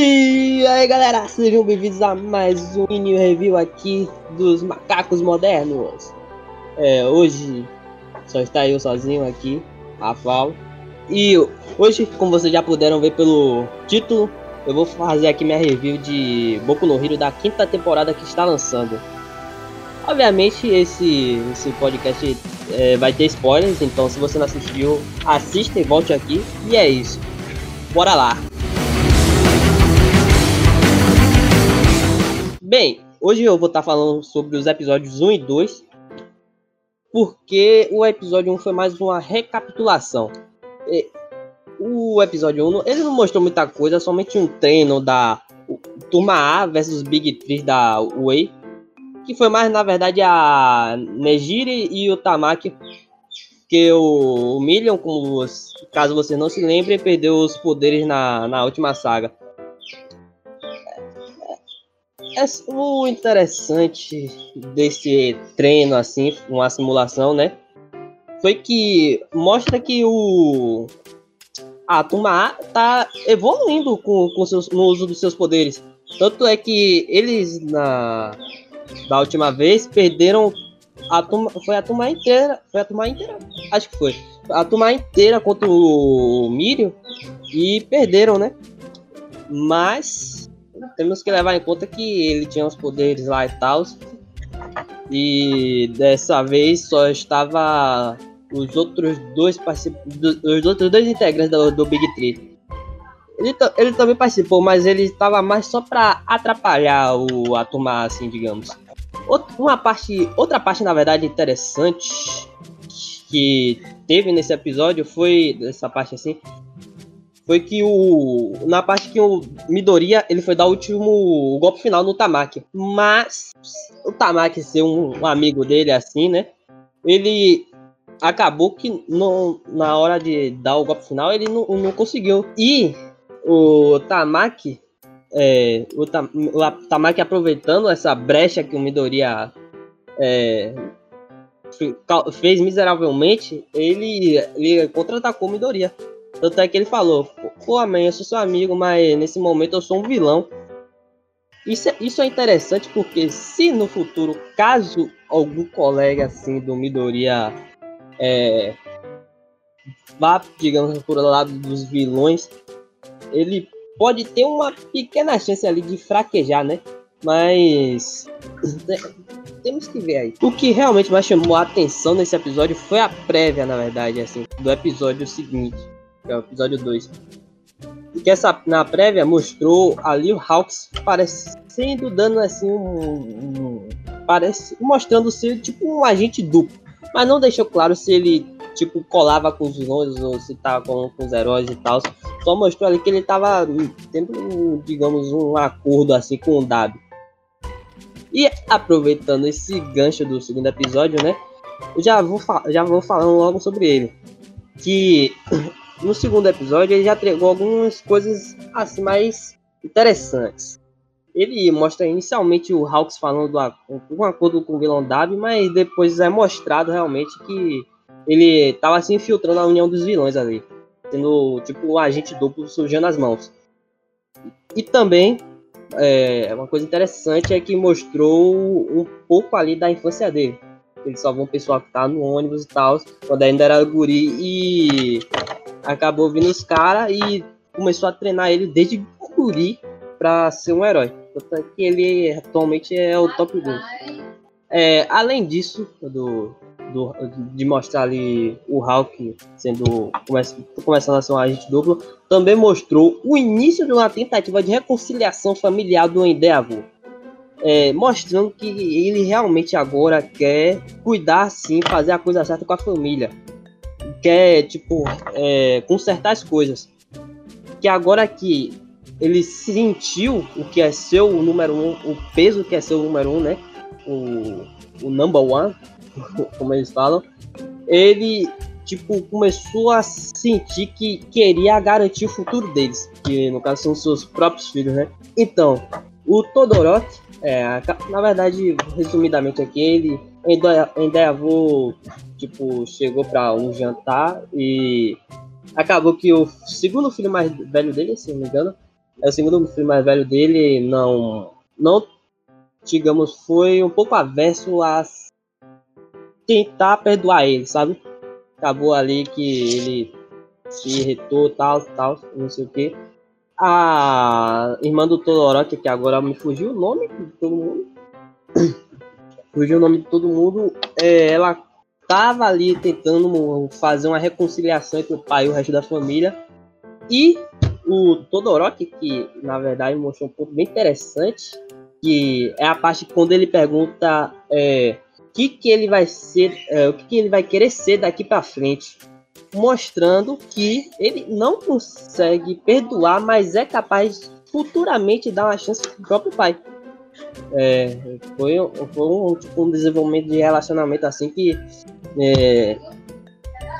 E aí galera, sejam bem-vindos a mais um mini review aqui dos macacos modernos. É, hoje só está eu sozinho aqui, Rafael. E hoje, como vocês já puderam ver pelo título, eu vou fazer aqui minha review de Boku no Hero da quinta temporada que está lançando. Obviamente esse, esse podcast é, vai ter spoilers, então se você não assistiu, assista e volte aqui. E é isso. Bora lá! Bem, hoje eu vou estar tá falando sobre os episódios 1 e 2, porque o episódio 1 foi mais uma recapitulação. O episódio 1 ele não mostrou muita coisa, somente um treino da Turma A versus Big 3 da Way, que foi mais na verdade a Nejiri e o Tamaki, que o Million, como caso você não se lembre, perdeu os poderes na, na última saga. É, o interessante desse treino, assim, uma simulação, né? Foi que mostra que o. A turma A tá evoluindo com, com seus, no uso dos seus poderes. Tanto é que eles, na da última vez, perderam a turma. Foi a turma inteira. Foi a turma inteira. Acho que foi. A turma inteira contra o Miriam. E perderam, né? Mas temos que levar em conta que ele tinha os poderes lá e tal. E dessa vez só estava os outros dois participantes, os outros dois integrantes do, do Big Tree. Ele, ele também participou, mas ele estava mais só para atrapalhar o, a turma, assim, digamos. Outra, uma parte, outra parte, na verdade, interessante que teve nesse episódio foi essa parte assim foi que o na parte que o Midoriya ele foi dar o último golpe final no Tamaki, mas o Tamaki ser um, um amigo dele assim, né? Ele acabou que não, na hora de dar o golpe final ele não, não conseguiu. E o Tamaki é, o, Tam, o Tamaki aproveitando essa brecha que o Midoriya é, fez miseravelmente, ele, ele contra-atacou o Midoriya. Tanto é que ele falou, pô, amém, eu sou seu amigo, mas nesse momento eu sou um vilão. Isso é, isso é interessante porque se no futuro, caso algum colega assim do Midoriya é, vá, digamos, por lado dos vilões, ele pode ter uma pequena chance ali de fraquejar, né? Mas temos que ver aí. O que realmente mais chamou a atenção nesse episódio foi a prévia, na verdade, assim, do episódio seguinte que é o episódio 2. E que essa, na prévia mostrou ali o Hawks parecendo dando assim um, um, parece mostrando ser tipo um agente duplo, mas não deixou claro se ele tipo colava com os vilões ou se tava com, com os heróis e tal. Só mostrou ali que ele tava tendo, digamos, um acordo assim com o W. E aproveitando esse gancho do segundo episódio, né? Eu já vou, já vou falando logo sobre ele. Que no segundo episódio ele já entregou algumas coisas assim mais interessantes. Ele mostra inicialmente o Hawks falando do, um acordo com o vilão W, mas depois é mostrado realmente que ele estava se infiltrando na união dos vilões ali, sendo tipo um agente duplo surgindo as mãos. E também é, uma coisa interessante é que mostrou um pouco ali da infância dele. Ele salvou um pessoal que tá no ônibus e tal, quando ainda era guri e acabou vindo os caras e começou a treinar ele desde guri para ser um herói. Tanto que ele atualmente é o top 1. É, além disso, do, do, de mostrar ali o Hulk sendo começando a ser um agente duplo, também mostrou o início de uma tentativa de reconciliação familiar do Endeavor. É, mostrando que ele realmente agora quer cuidar sim, fazer a coisa certa com a família quer, tipo, é, consertar as coisas. Que agora que ele sentiu o que é ser o número um, o peso que é ser o número um, né? O, o number one, como eles falam. Ele, tipo, começou a sentir que queria garantir o futuro deles. Que no caso são seus próprios filhos, né? Então, o Todoroki, é, na verdade, resumidamente aqui, ele Endeavor, tipo, chegou para um jantar e acabou que o segundo filho mais velho dele, se não me engano, é o segundo filho mais velho dele, não, não, digamos, foi um pouco averso a tentar perdoar ele, sabe? Acabou ali que ele se irritou, tal, tal, não sei o que. A irmã do Todoroki, que agora me fugiu o nome de todo mundo. fugiu o nome de todo mundo. É, ela tava ali tentando fazer uma reconciliação entre o pai e o resto da família. E o Todoroki, que na verdade mostrou um ponto bem interessante, que é a parte quando ele pergunta é, o que, que ele vai ser, é, o que, que ele vai querer ser daqui para frente, mostrando que ele não consegue perdoar, mas é capaz futuramente dar uma chance pro próprio pai. É, foi, foi um, tipo, um desenvolvimento de relacionamento assim que é,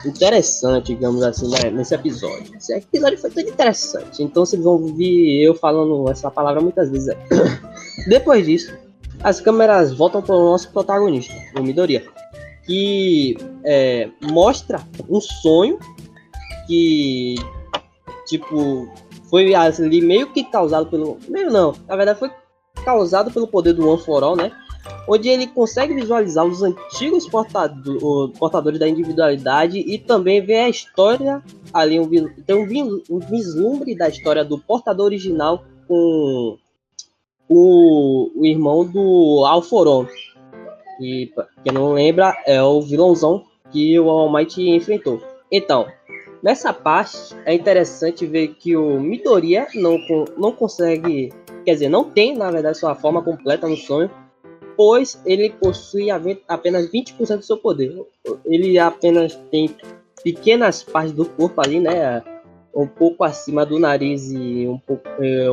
interessante, digamos assim, né, nesse episódio. Esse episódio foi tudo interessante. Então vocês vão ouvir eu falando essa palavra muitas vezes. Depois disso, as câmeras voltam para o nosso protagonista, o Midoriya, que é, mostra um sonho que, tipo, foi ali meio que causado pelo. Meio não, na verdade foi causado pelo poder do One for All, né? Onde ele consegue visualizar os antigos portador, portadores da individualidade e também ver a história ali, um, tem um, um vislumbre da história do portador original com o, o irmão do Alforon. E quem não lembra é o vilãozão que o All Might enfrentou. Então, nessa parte é interessante ver que o Midoriya não, não consegue quer dizer, não tem, na verdade, sua forma completa no sonho, pois ele possui apenas 20% do seu poder. Ele apenas tem pequenas partes do corpo ali, né? Um pouco acima do nariz e um pouco é,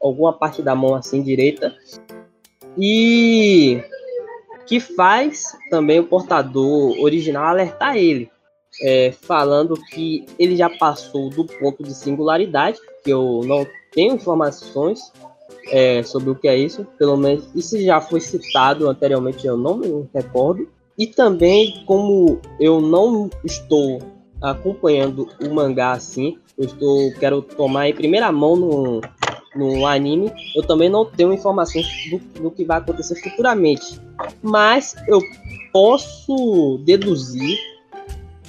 alguma parte da mão assim direita. E que faz também o portador original alertar ele, é, falando que ele já passou do ponto de singularidade, que eu não tenho informações, é, sobre o que é isso, pelo menos isso já foi citado anteriormente, eu não me recordo. E também, como eu não estou acompanhando o mangá assim, eu estou, quero tomar em primeira mão no, no anime, eu também não tenho informações do, do que vai acontecer futuramente. Mas eu posso deduzir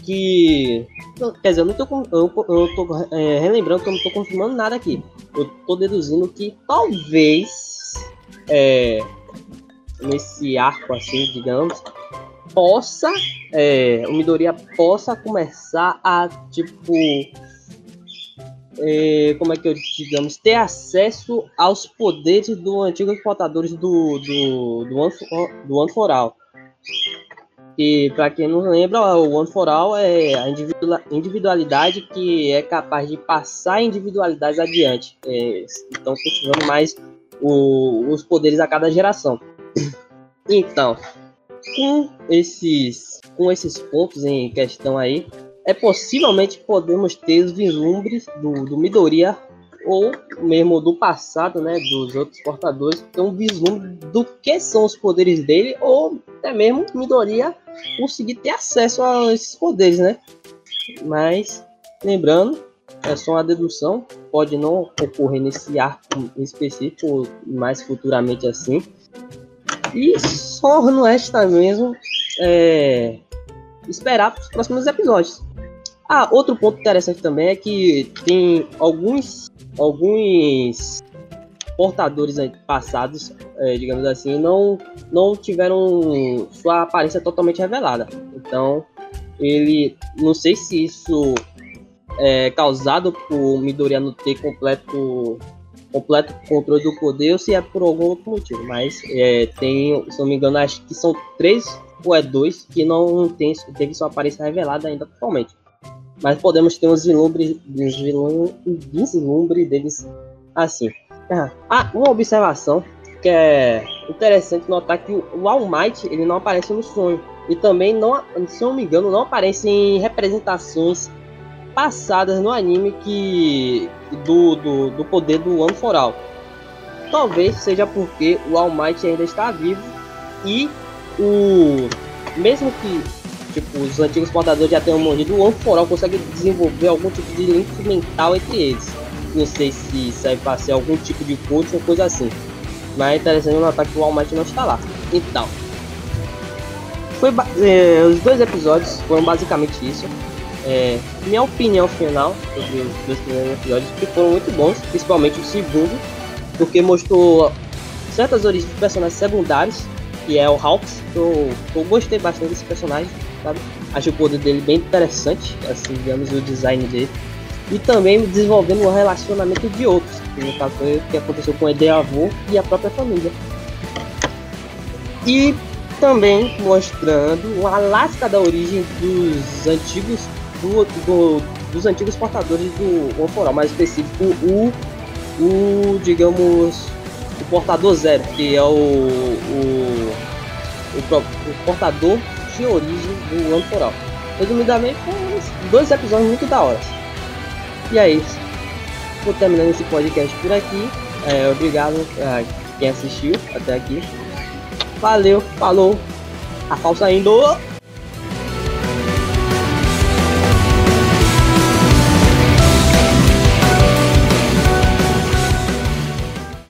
que. Quer dizer, eu não tô, eu, eu tô é, relembrando que eu não tô confirmando nada aqui. Eu tô deduzindo que talvez é, nesse arco assim, digamos, possa. É, o Midoriya possa começar a tipo. É, como é que eu digamos, ter acesso aos poderes do antigo portadores do do do do One for All. E para quem não lembra, o One for All é a individualidade que é capaz de passar individualidades adiante. É, então, cultivando mais o, os poderes a cada geração. Então, com esses, com esses pontos em questão aí, é possivelmente podemos ter os vislumbres do, do Midoriya ou mesmo do passado, né, dos outros portadores, ter um vislumbre do que são os poderes dele, ou até mesmo Midoriya conseguir ter acesso a esses poderes, né? Mas, lembrando, é só uma dedução, pode não ocorrer nesse arco específico, mais futuramente assim. E só no resta mesmo é, esperar os próximos episódios. Ah, outro ponto interessante também é que tem alguns alguns portadores passados, é, digamos assim, não, não tiveram sua aparência totalmente revelada. Então, ele, não sei se isso é causado por Midoriya não ter completo completo controle do poder ou se é por algum outro motivo, mas é, tem, se não me engano, acho que são três ou é dois que não tem, teve sua aparência revelada ainda totalmente mas podemos ter uns vislumbres, uns vislumbre deles assim. Ah, uma observação que é interessante notar que o All Might ele não aparece no sonho e também não, se não me engano, não aparece em representações passadas no anime que do, do, do poder do One for All. Talvez seja porque o All Might ainda está vivo e o mesmo que tipo, os antigos portadores já tenham morrido, o One for All consegue desenvolver algum tipo de link mental entre eles. Não sei se serve para ser algum tipo de coach ou coisa assim. Mas é interessante notar que o All Might não está lá. Então, foi é, os dois episódios foram basicamente isso. É, minha opinião final sobre os dois primeiros episódios que foram muito bons, principalmente o segundo, porque mostrou certas origens de personagens secundários, que é o Hawks, que eu, eu gostei bastante desse personagem, sabe? Acho o poder dele bem interessante, assim, digamos, o design dele. E também desenvolvendo o relacionamento de outros, que no caso foi o que aconteceu com o Ede avô e a própria família. E também mostrando a lasca da origem dos antigos do, do, dos antigos portadores do Oforal, mais específico o, o digamos o portador zero, que é o, o, o, o portador de origem do Oforal. Resumidamente, foram dois episódios muito da hora. E é isso. Vou terminando esse podcast por aqui. É, obrigado a quem assistiu até aqui. Valeu, falou. A falsa indo.